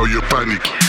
Now you're panic.